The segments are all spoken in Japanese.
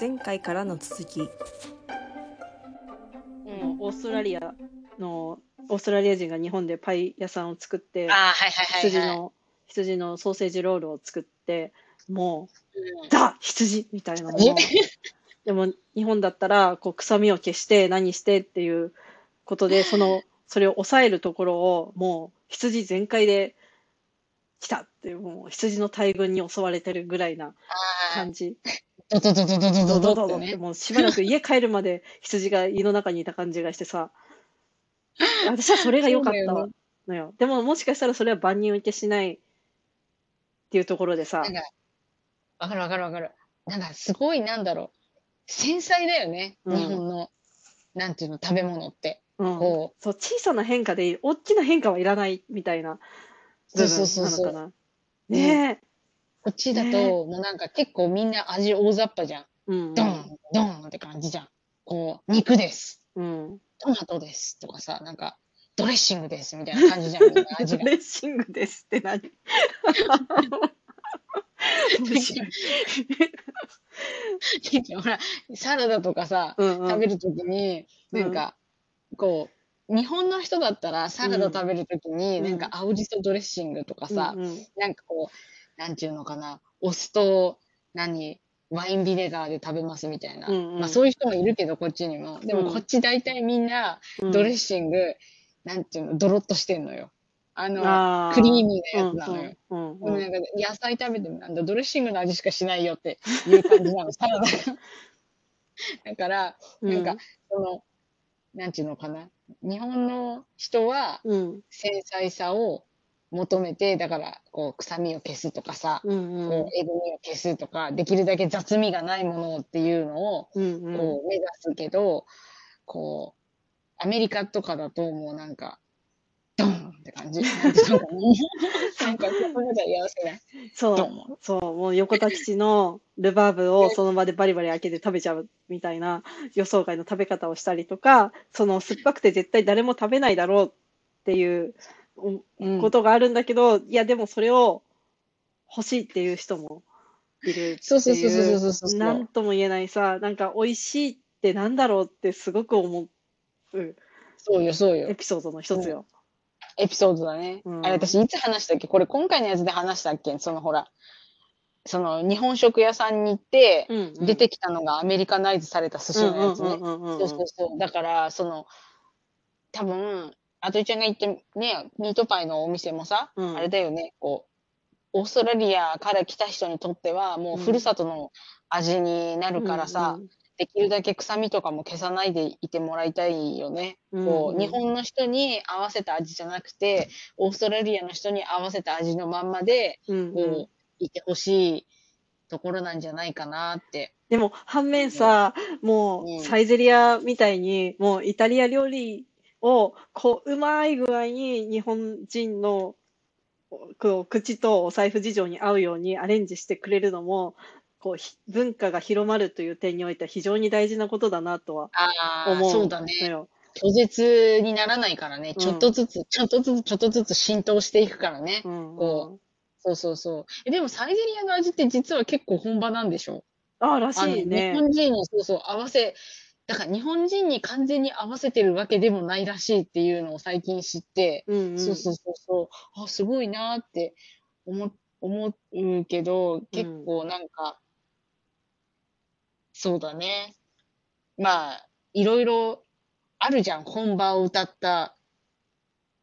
前回からの続き。うん、オーストラリアのオーストラリア人が日本でパイ屋さんを作ってああ、はいはいはい、はい。羊の羊のソーセージロールを作ってもうザ羊みたいなの。を でも日本だったらこう臭みを消して何してっていうことでそのそれを抑えるところをもう羊全開で来たっていうもう羊の大群に襲われてるぐらいな感じドドドドドドドドドドドってドってね。もうしばらく家帰るまで羊が胃の中にいた感じがしてさ私はそれが良かったそうだよのよでももしかしたらそれは万人受けしないっていうところでさなんか、わかるわかるわかる。なんかすごいなんだろう。繊細だよね。うん日本の、なんていうの、食べ物って。うんこそう小さな変化でいい大きな変化はいらないみたいな部そうそうそうそう分なのかなねえこっちだと、ねもうなんか結構みんな味大雑把じゃん。うんドン、ドンって感じじゃん。こう、肉です。うんトマトです。とかさ、なんか、ドレッシングです。みたいな感じじゃん。味が。ドレッシングですって何？ほら、サラダとかさ、うんうん食べるときに、なんか、こう、日本の人だったらサラダ食べるときに、うんなんか青じそドレッシングとかさ、うんうんなんかこう、なんていうのかな、お酢と、何、ワインビネガーで食べますみたいな。うんうんまあそういう人もいるけど、こっちにも。でうんもこっち大体みんな、うんドレッシング、なんていうの、ドロッとしてんのよ。あの、あークリーミーなやつなのよ。うんなんか野菜食べてもなんだドレッシングの味しかしないよっていう感じなの、サラダが。だから、うんなんか、その、なんていうのかな。日本の人はうん繊細さを求めて、だから、こう、臭みを消すとかさ、うんうんこう、えぐみを消すとか、できるだけ雑味がないものっていうのを、うんうんこう、目指すけど、こう、アメリカとかだともうなんか、ドンって感じ。なんかな。なんか、そこまではやらせない。そう。そう、もう横田基地のルバーブをその場でバリバリ開けて食べちゃうみたいな予想外の食べ方をしたりとか、その酸っぱくて絶対誰も食べないだろうっていうことがあるんだけど、いやでもそれを欲しいっていう人もいるっていう。そうそうそうそうそうそうなんとも言えないさ、なんか美味しいってなんだろうってすごく思うそうよ、そうよ。エピソードの一つよ。エピソードだね。うんあれ、私いつ話したっけ？これ今回のやつで話したっけ？そのほら、その日本食屋さんに行って、うんうん出てきたのがアメリカナイズされた寿司のやつね。うんうんうんうんうんそうそうそう。だから、その、多分、あといちゃんが言ってね、ミートパイのお店もさ、うん。あれだよね、こう、オーストラリアから来た人にとっては、もうふるさとの味になるからさ、うんできるだけ臭みとかも消さないでいてもらいたいよね。うんこう、うん日本の人に合わせた味じゃなくて、オーストラリアの人に合わせた味のまんまで、こう、いてほしいところなんじゃないかなって。でも反面さ、もうん。うサイゼリアみたいに、もうイタリア料理をこううまい具合に日本人のこう口とお財布事情に合うようにアレンジしてくれるのも、こうひ文化が広まるという点においては非常に大事なことだなとは思うそうだね。拒絶にならないからね。んちょっとずつ、ちょっとずつ、ちょっとずつ浸透していくからね。うんこそうそうそう。えでもサイゼリアの味って実は結構本場なんでしょ？ああ、らしいね日。本人にそうそう合わせ、だから日本人に完全に合わせてるわけでもないらしいっていうのを最近知って、うんうんそうそうそうそう、あ、すごいなーって思、思うけど、結構なんか、そうだね。まあ、いろいろあるじゃん。本場を歌った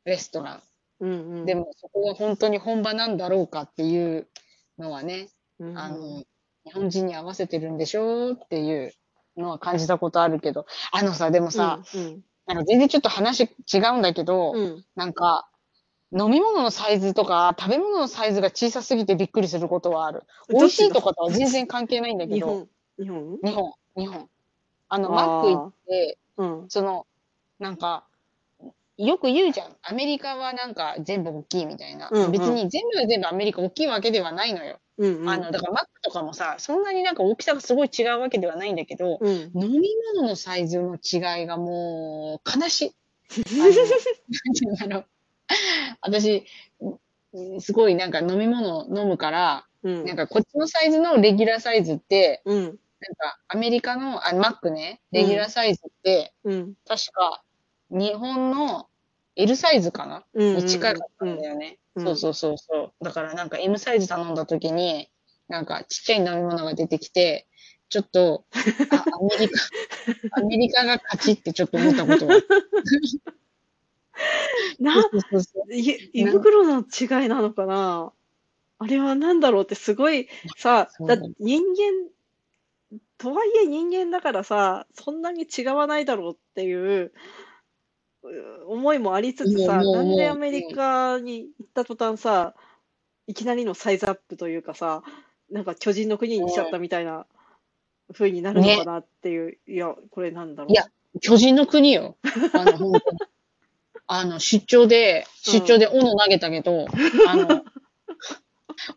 レストラン。うんうんでもそこが本当に本場なんだろうかっていうのはね、うんあの、日本人に合わせてるんでしょうっていうのは感じたことあるけど、あのさ、でもさ、うんなんか全然ちょっと話違うんだけど、うん。うんなんか、飲み物のサイズとか、食べ物のサイズが小さすぎてびっくりすることはある。美味しいとかとは全然関係ないんだけど、日本、日本？日本、日本。あの、マック行って、うん。その、なんか、よく言うじゃん。アメリカはなんか全部大きいみたいな。うんうん別に全部が全部アメリカ大きいわけではないのよ。うんうんあの、だからマックとかもさ、そんなになんか大きさがすごい違うわけではないんだけど、うん飲み物のサイズの違いがもう悲しい。私、んすごいなんか飲み物飲むから、うんなんかこっちのサイズのレギュラーサイズって、うんなんか、アメリカの、あ、マックね、レギュラーサイズって、うん。確か、日本の L サイズかな？うんうんうんに近かったんだよね。うんそうそうそうそう。だからなんか M サイズ頼んだ時に、なんかちっちゃい飲み物が出てきて、ちょっと、あ、アメリカ、アメリカが勝ちってちょっと思ったことがある。な、そうそうそうい胃袋の違いなのかな？あれは何だろうってすごいさ、だ人間、とはいえ人間だからさ、そんなに違わないだろうっていうう思いもありつつさ、なんでアメリカに行った途端さ、いきなりのサイズアップというかさ、なんか巨人の国にしちゃったみたいな風になるのかなっていう、いや、これなんだろう。いや巨人の国よ。あの。あの、出張で、出張で斧投げたけど、あの、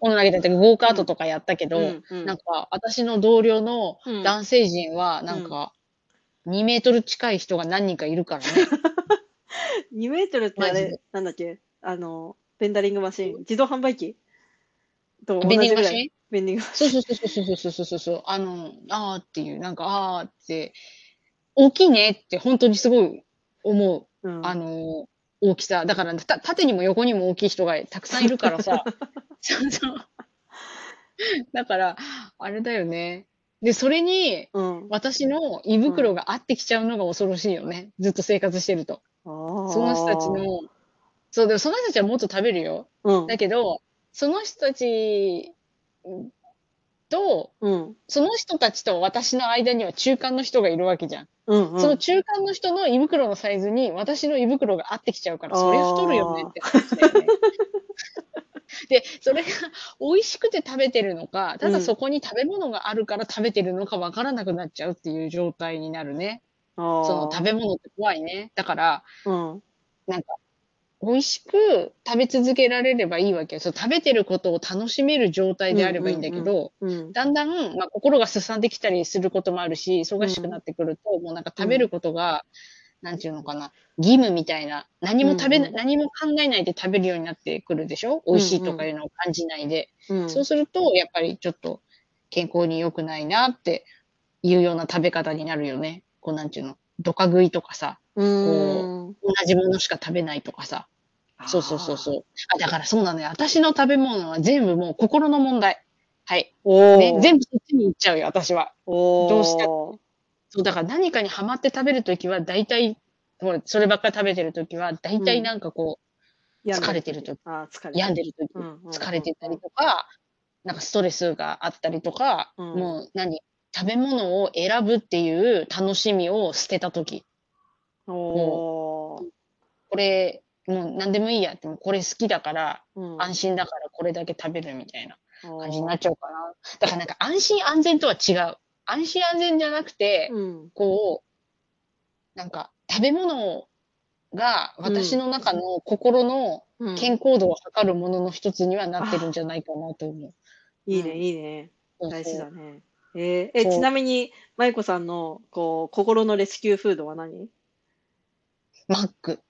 斧投げたってゴーカートとかやったけど、うんうんなんか、私の同僚のうん男性陣は、なんか、2メートル近い人が何人かいるからね。2メートルってあれマジで、なんだっけ？あの、ベンダリングマシン、自動販売機？と同ベンディじぐらい。ングマシン？ベンディングマシン。そうそうそうそうそうそうそうそう。あの、あーっていう、なんか、あーって、大きいねって本当にすごい思う。うんあの、大きさ。だから、た縦にも横にも大きい人がたくさんいるからさ。そうそう。だから、あれだよね。で、それに、うん。私の胃袋が合ってきちゃうのが恐ろしいよね。ずっと生活してると。そその人たち、の、そう、でもその人たちはもっと食べるよ。うん。だけど、その人たちと、うん。その人たちと私の間には中間の人がいるわけじゃん。うん。うん。その中間の人の胃袋のサイズに私の胃袋が合ってきちゃうから、それ太るよねって話だよね。で、それが美味しくて食べてるのか、ただそこに食べ物があるから食べてるのかわからなくなっちゃうっていう状態になるね。その食べ物って怖いね。だから、うん。なんか、美味しく食べ続けられればいいわけよ。そう食べてることを楽しめる状態であればいいんだけど、うん。だんだん、まあ、心がすさんできたりすることもあるし、忙しくなってくると、もうなんか食べることが、なんていうのかな、義務みたいな、何も食べな、うんうん何も考えないで食べるようになってくるでしょ？美味しいとかいうのを感じないで。うん。そうすると、やっぱりちょっと健康に良くないなっていうような食べ方になるよね。こうなんていうの、ドカ食いとかさ、うーん。同じものしか食べないとかさ。そうそうそうそう。あ、だからそうなのよ。私の食べ物は全部もう心の問題。はい。おね、ー。全部そっちに行っちゃうよ、私は。おーどうしたそう、だから何かにハマって食べるときは、大体、ほら、そればっかり食べてるときは、大体なんかこ病んで疲れてる時あー、疲れう、病んでるとき、疲れてたりとか、なんかストレスがあったりとか、うんもう何？食べ物を選ぶっていう楽しみを捨てたとき、おー。これ、もう何でもいいやって、もうこれ好きだから、うん安心だからこれだけ食べるみたいな感じになっちゃうかな。だからなんか安心安全とは違う。安心安全じゃなくて、うん。こう、なんか食べ物が私の中の心のうん健康度を測るものの一つにはなってるんじゃないかなと思う。いいね、うんいいね。そうそう大事だね。えーえ、ちなみに、舞子さんの、こう、心のレスキューフードは何？マック。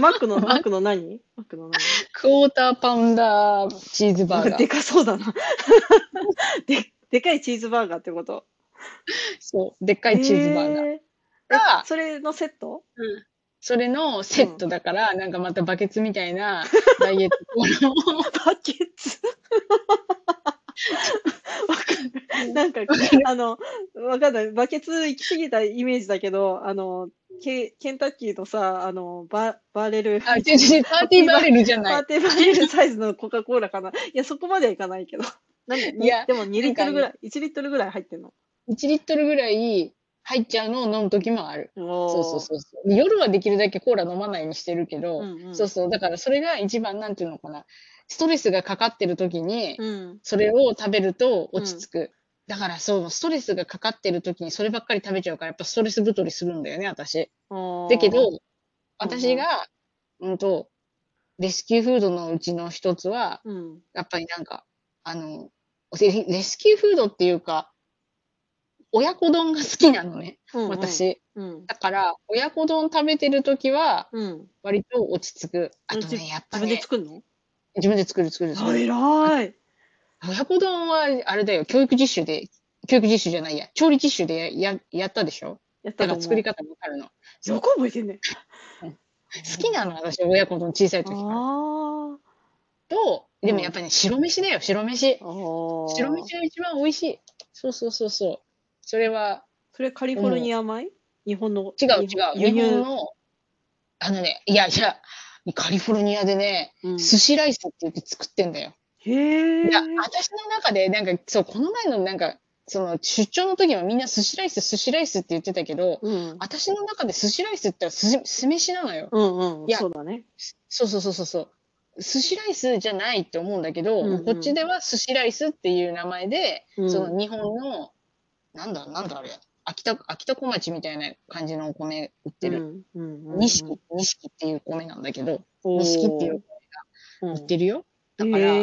マックの、マック。の何？マックの何？クォーターパウンダーチーズバーガでー。かそうだな。で、でかいチーズバーガーってこと？そう、でっかいチーズバーガー。えーそれのセット？それのセットだから、なんかまたバケツみたいなダイエット バケツ。なんか、あの、わかんない。バケツ行き過ぎたイメージだけど、あの、ケケンタッキーのさ、あの、ババーレル、あ、違う違う、パーティーバレルじゃない。パーティーバレルサイズのコカ・コーラかな。いや、そこまではいかないけど。なんで、いやでも2リットルぐらい、1リットルぐらい入ってんの？1リットルぐらい入っちゃうのを飲む時もある。そそうそうそうそう。夜はできるだけコーラ飲まないようにしてるけど、うんうんそうそう。だからそれが一番なんていうのかな。ストレスがかかってる時に、うん。それを食べると落ち着く。だからそう、ストレスがかかってる時にそればっかり食べちゃうから、やっぱストレス太りするんだよね、私。だだけど、私が、うんと、レスキューフードのうちの一つは、うん。やっぱりなんか、あの、レレスキューフードっていうか、親子丼が好きなのね、うん、私。うん。だから、親子丼食べてるときは、うん。割と落ち着く。あとじね、やっぱ自分でね、作るの？自分で作る作る作あ、る。偉い。親子丼は、あれだよ、教育実習で教育実習じゃないや、調理実習でやややったでしょ？やった。だから作り方わかるの。よく覚えてんね。好きなの、私、親子の小さい時から。あと、でもやっぱりね、白飯だよ、白飯。あ。白白飯が一番美味しい。そうそうそうそう。それは、それカリフォルニア米？日本の。違う違う。輸日本入。の、あのね、いやいや、カリフォルニアでね、うん寿司ライスって言って作ってんだよ。へえ。いや、私の中で、なんか、そう、この前のなんか、その、出張の時はみんな寿司ライス、寿司ライスって言ってたけど、うん。私の中で寿司ライスって言ったら酢酢飯なのよ。うんうん。いやそうだね。そうそうそうそうそう。寿司ライスじゃないって思うんだけど、うんうんこっちでは寿司ライスっていう名前で、うんその日本の、なんだ、なんだあれ、秋田、秋田小町みたいな感じのお米売ってる。うんうんうん。錦、錦っていう米なんだけど、錦っていううん売ってるよ。だから。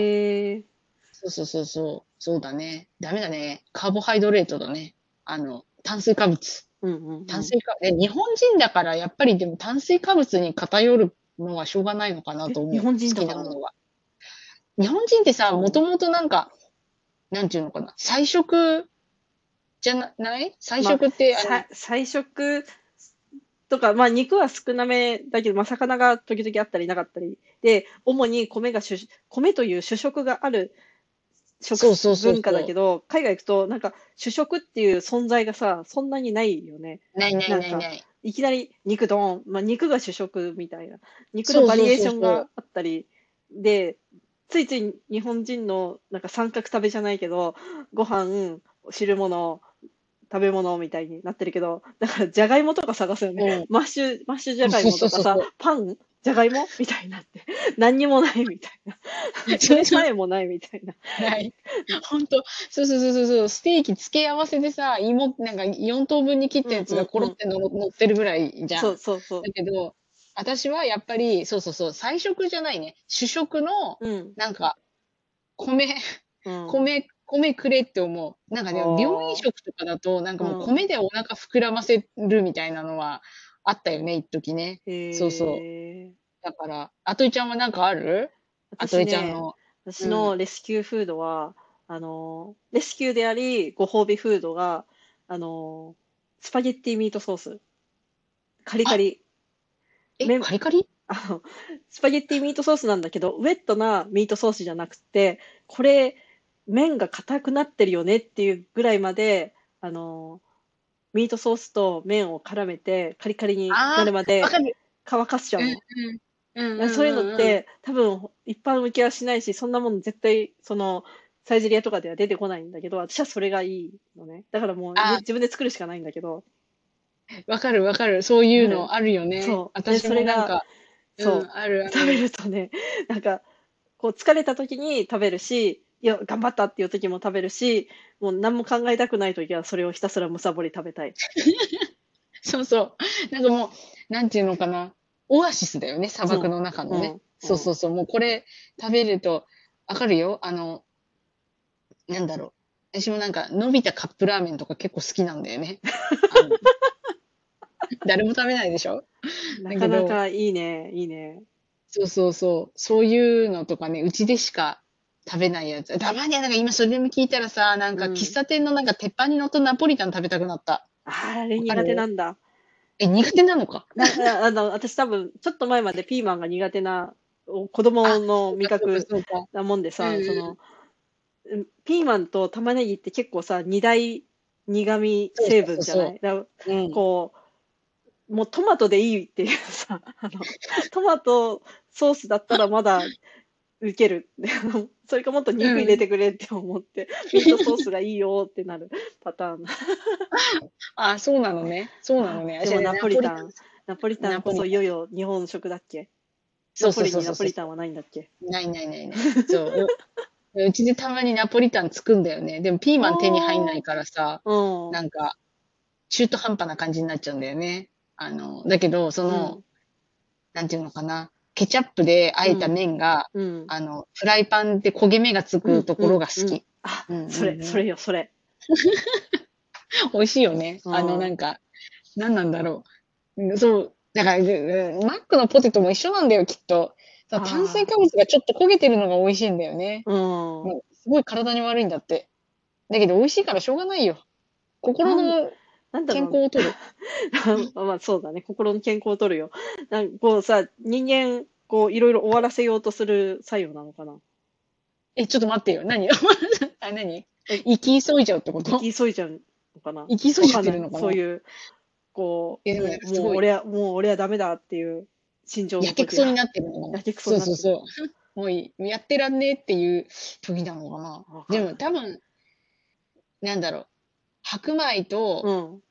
そうそうそうそう、そうだね。ダメだね。カーボハイドレートだね。あの、炭水化物。うんうんうん。炭水化、え日本人だからやっぱりでも炭水化物に偏るのはしょうがないのかなと思う。え日本人だ好きなものは。日本人ってさ、もともとなんか、なんていうのかな、菜食じゃなない菜食って、あのさ菜食とか、まあ肉は少なめだけど、まあ魚が時々あったりなかったり。で、主に米が主、米という主食がある食文化だけど、海外行くとなんか主食っていう存在がさ、そんなにないよね。ないないないない。いきなり肉丼、まあ肉が主食みたいな。肉のバリエーションがあったり、で、ついつい日本人のなんか三角食べじゃないけど、ご飯、汁物、食べ物みたいになってるけど、だからじゃがいもとか探すよね。マッシュ、マッシュじゃがいもとかさパンじゃがいもみたいになって。何にもないみたいな。それさえもないみたいな。ない。本当そうそうそうそうそう、ステーキ付け合わせでさ、芋、なんか4等分に切ったやつがコロっての乗ってるぐらいじゃん。そうそうそうだ。けど、私はやっぱり、そうそうそう、菜食じゃないね。主食の、うん。なんか、米、うん。米、米くれって思う。なんかね、あー病院食とかだと、なんかもううん米でお腹膨らませるみたいなのはあったよね、一時ね。へそうそうーだから、あといちゃんはなんかある？あといちゃんの。私のレスキューフードは、あの、レスキューであり、ご褒美フードが、あの、スパゲッティミートソース。カリカリ。え、麺カリカリ？あの、スパゲッティミートソースなんだけど、ウェットなミートソースじゃなくて、これ、麺が硬くなってるよねっていうぐらいまで、あの、ミートソースと麺を絡めて、カリカリになるまで。乾かしちゃうの。うんうんうん。そういうのっ、て、多分、一般向けはしないし、そんなもの絶対、その、サイゼリヤとかでは出てこないんだけど、私はそれがいいのね。だからもう、あ自分で作るしかないんだけど、わかるわかる。そういうのあるよね。そう私でそれがもなんか、そうんあるある。食べるとね、なんか、こう疲れた時に食べるし、いや、頑張ったっていう時も食べるし、もう何も考えたくない時はそれをひたすらむさぼり食べたい。そうそう。なんかもう、なんていうのかな。オアシスだよね、砂漠の中のね。うんそうそうそう。もうこれ食べると、わかるよ。あの、なんだろう。私もなんか、伸びたカップラーメンとか結構好きなんだよね。誰も食べないでしょ？なかなかいいね、いいね。そうそうそう。そういうのとかね、うちでしか食べないやつ。たまにはなんか今それでも聞いたらさ、なんかうん喫茶店のなんか鉄板に乗ったナポリタン食べたくなった。あーあれ苦手なんだ。え、苦手なのか？な ああの、私多分、ちょっと前までピーマンが苦手なお子供の味覚そうか。なもんでさ、その、うんピーマンと玉ねぎって結構さ、二大苦味成分じゃない？だからうん。こう、もうトマトでいいっていうさ、あの、トマトソースだったらまだ受ける。それかもっと肉入れてくれって思って、ミートソースがいいよってなるパターン。あ、そうなのね。そうなのね。でもナポリタナン、ナポリタンこそいよいよ日本食だっけ？そうナポリにそうそうそうナポリタンはないんだっけ？ないないないない。そう。う うちでたまにナポリタン作んだよね。でもピーマン手に入んないからさ、うん。なんか、中途半端な感じになっちゃうんだよね。あの、だけど、その、なんていうのかな。ケチャップで和えた麺が、うん。あの、フライパンで焦げ目がつくところが好き。あそれ、それよ、それ。美味しいよね。うんあの、なんか、なんなんだろう。うんそう、だから、うんマックのポテトも一緒なんだよ、きっと。炭水化物がちょっと焦げてるのが美味しいんだよね。うん。すごい体に悪いんだって。だけど美味しいからしょうがないよ。心のなんだろう健康を取る。まあそうだね。心の健康を取るよ。なんかこうさ、人間、こういろいろ終わらせようとする作用なのかな。え、ちょっと待ってよ。何？あ、何？え生き急いじゃうってこと？生き急いじゃうのかな？生き急いじゃってるのかな？そういう、こう、いやでもねすごいもう俺は、もう俺はダメだっていう心情やけくそになってるのやけくそになってるそうそうそう。もういいやってらんねえっていう時なのかな？でも多分、なんだろう。白米と、うん。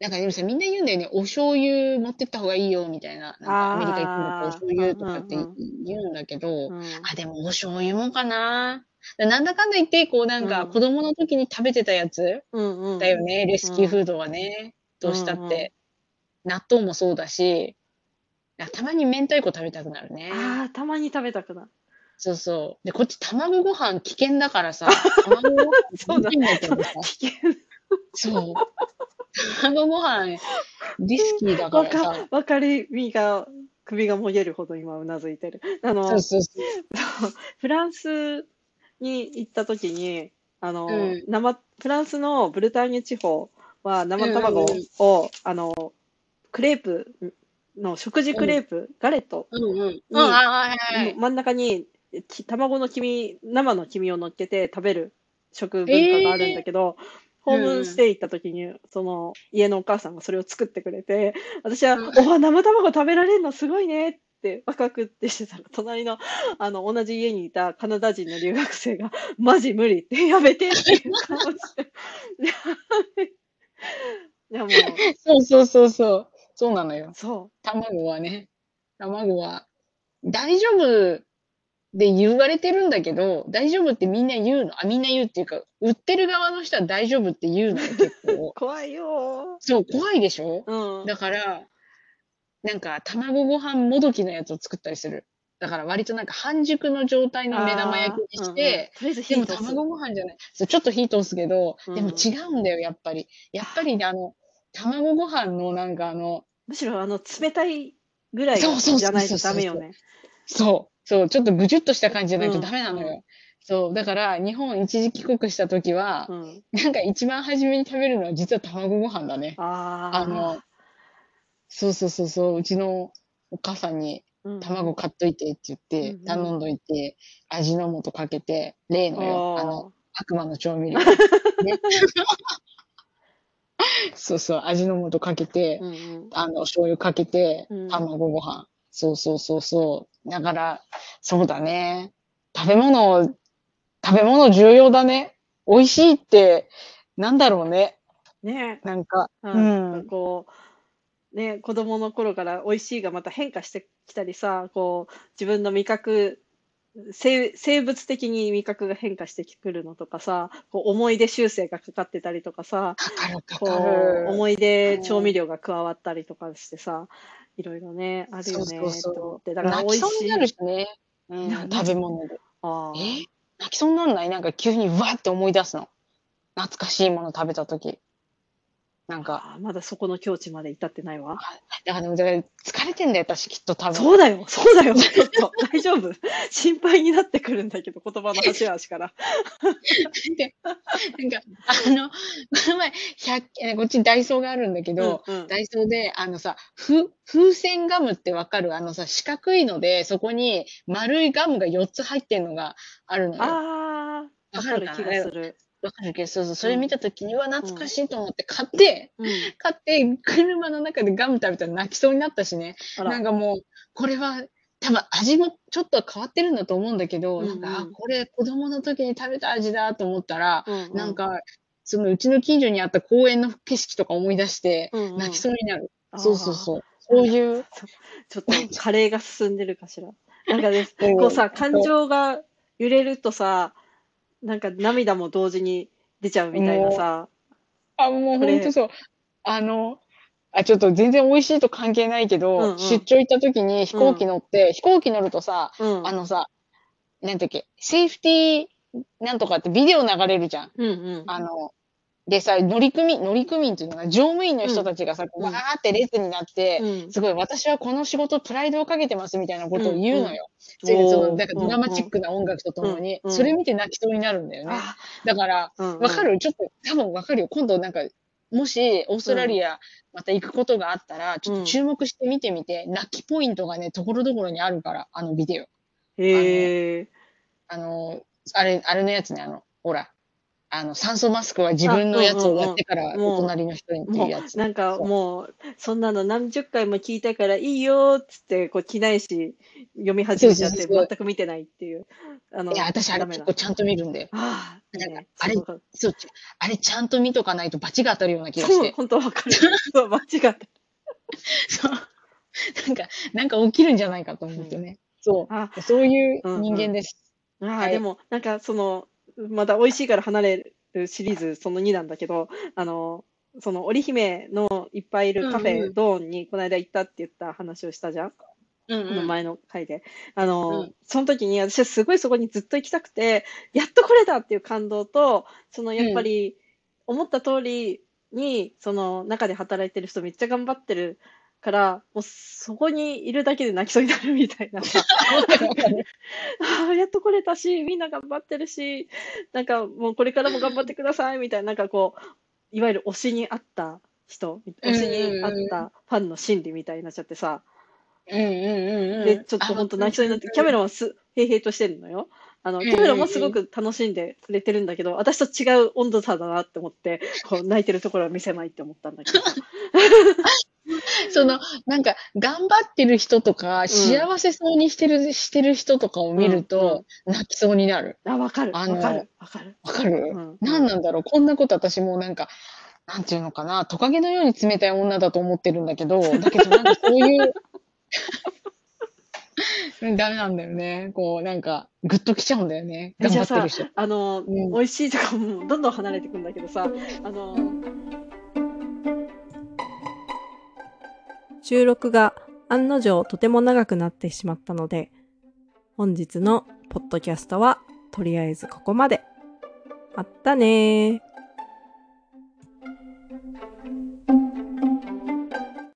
なんかでもさ、みんな言うんだよね。お醤油持ってった方がいいよ、みたいな。なんかアメリカ行くんだとお醤油とかってうんうん言うんだけど、うんあ、でもお醤油もかな。なんだかんだ言って、こうなんかうん子供の時に食べてたやつうんうん。だよね。レスキューフードはね。どうしたうんうんって。納豆もそうだし、あたまに明太子食べたくなるね。ああ、たまに食べたくなる。そうそう。で、こっち卵ご飯危険だからさ、卵ご飯そうだ危険だけどさ、危険。そう。卵ご飯リスキーだかわらさか、、わかりみが、首がもげるほど今うなずいてる。あの、そうそうそう。フランスに行った時に、あの、うん生、フランスのブルターニュ地方は生卵うんうんを、あの、クレープの食事クレープ、ガレットうんうん。にうん、あはいはいはい。真ん中にき卵の黄身、生の黄身を乗っけて食べる食文化があるんだけど、ホームステイ行った時に、その家のお母さんがそれを作ってくれて、私は、うん。おわ、生卵食べられるのすごいねってワクワクってしてたら、隣の、あの、同じ家にいたカナダ人の留学生が、マジ無理って、やめてっていう顔して。いや、もう、そうそうそうそう。そうなのよ。そ卵はね、卵は大丈夫で言われてるんだけど、大丈夫ってみんな言うの？あ、みんな言うっていうか、売ってる側の人は大丈夫って言うの？よ、結構う。。怖いよそう、怖いでしょ？ー。うん。だから、なんか、卵ご飯もどきのやつを作ったりする。だから割となんか半熟の状態の目玉焼きにしあーうんうんて、でも卵ご飯じゃない。そう、ちょっと火通すけど、うんでも違うんだよ、やっぱり。やっぱりね、あの、卵ご飯のなんかあの、むしろあの冷たいぐらいじゃないとダメよね。そう、そう、ちょっとぐじゅっとした感じじゃないとうんダメなのよ。そう、だから日本一時帰国した時は、うん。なんか一番初めに食べるのは実は卵ご飯だね。ああ。あの、そうそうそうそう、うちのお母さんにうん、卵買っといてって言って、うんうん頼んどいて、味の素かけて、例のよ、あの、悪魔の調味料。ね、そうそう、味の素かけて、うんうん。あの、醤油かけてうん、卵ご飯。そうそうそうそう。だから、そうだね。食べ物、食べ物重要だね。美味しいって、なんだろうね。ねなんか、え、うなんこう、ね、子供の頃から美味しいがまた変化してきたりさ、こう、自分の味覚、生生物的に味覚が変化してくるのとかさ、こう思い出修正がかかってたりとかさ、こ。う、思い出調味料が加わったりとかしてさ、いろいろね、あるよねって思って。だから泣き。そうになるしね。うん、な食べ物で。あえ？ー泣きそうになんない？なんか急にうわって思い出すの。懐かしいもの食べたとき。なんか、まだそこの境地まで至ってないわ。だからでも、疲れてんだよ、私きっと多分。そうだよ、そうだよ、ちょっと、大丈夫心配になってくるんだけど、言葉の端々から。でなんか、あの、この前、百えこっちダイソーがあるんだけど、うんうんダイソーで、あのさ、ふ、風船ガムってわかる？あのさ、四角いので、そこに丸いガムが4つ入ってんのがあるのよ。ああ、わわかる気がする。わかるけど、そうそう、それ見たときには懐かしいと思って買って、うん。買って、車の中でガム食べたら泣きそうになったしね。なんかもう、これは、多分味もちょっと変わってるんだと思うんだけど、うんうん。なんか、あ、これ子供の時に食べた味だと思ったら、うんうん。なん、か、そのうちの近所にあった公園の景色とか思い出して、うんうん。泣きそうになる。そうそうそう。そういう、ちょっと、カレーが進んでるかしら。なんかね、う。んこうさ、感情が揺れるとさ、なんか涙も同時に出ちゃうみたいなさ、あ、もうこれほんとそう。あの、あ、ちょっと全然美味しいと関係ないけど、うんうん出張行った時に飛行機乗って、飛行機乗るとさ、うん。あのさ、なんだっけ、セーフティーなんとかってビデオ流れるじゃん。うんうん。あの、でさ、乗組員、乗組員っていうのが、乗務員の人たちがさ、うんわーって列になって、うんすごい、私はこの仕事、プライドをかけてますみたいなことを言うのよ。うんそれでその、なんかドラマチックな音楽とともに、うんうんそれ見て泣きそうになるんだよね。あだから、うんわかる？ちょっと、多分わかるよ。今度なんか、もし、オーストラリア、また行くことがあったら、ちょっと注目して見てみて、泣きポイントがね、ところどころにあるから、あのビデオ。へえ。あの、あれ、あれのやつね、あの、ほら、あの、酸素マスクは自分のやつをやってから、お隣の人にってもいうやつ。う、なんかもう、そんなの何十回も聞いたからいいよっつって、こう、機内誌読み始めちゃって、全く見てないっていう。あの、いや、私あれ結構ちゃんと見るんだよ。ああ、いいなんかね。あれそうあれちゃんと見とかないと罰が当たるような気がしそう、て。本当わかる。そう、間違った。そう。なんか、なんか起きるんじゃないかと思ってね。そあう。そういう人間です。ああ、はいでも、なんかその、まだ美味しいから離れるシリーズその2なんだけど、あの、その織姫のいっぱいいるカフェ、うんうんドーンにこの間行ったって言った話をしたじゃん、うんこの前の回で。あの、うん。その時に私はすごいそこにずっと行きたくて、やっと来れたっていう感動と、そのやっぱり思った通りに、その中で働いてる人めっちゃ頑張ってるから、もうそこにいるだけで泣きそうになるみたいなさ。ああ、やっと来れたし、みんな頑張ってるし、なんかもうこれからも頑張ってくださいみたいな、なんかこう、いわゆる推しに合った人、推しに合ったファンの心理みたいになっちゃってさ、うんうんうんうん。で、ちょっと本当泣きそうになって、キャメロンはす、へいへいとしてるのよ。あの、キャメロンもすごく楽しんでくれてるんだけど、私と違う温度差だなって思って、こう、泣いてるところは見せないって思ったんだけど。その、なんか、頑張ってる人とか、幸せそうにしてる、してる人とかを見ると、泣きそうになる。あ、わかる。わかる。わかる。わかる、うん何なんだろう？こんなこと私もうなんか、なんていうのかな、トカゲのように冷たい女だと思ってるんだけど、だけどなんかそういう、う んダメなんだよね。こう、なんか、ぐっときちゃうんだよね。頑張ってる人。あの、うん美味しいとかもどんどん離れてくんだけどさ、あの、収録が案の定とても長くなってしまったので、本日のポッドキャストはとりあえずここまで。あったねー。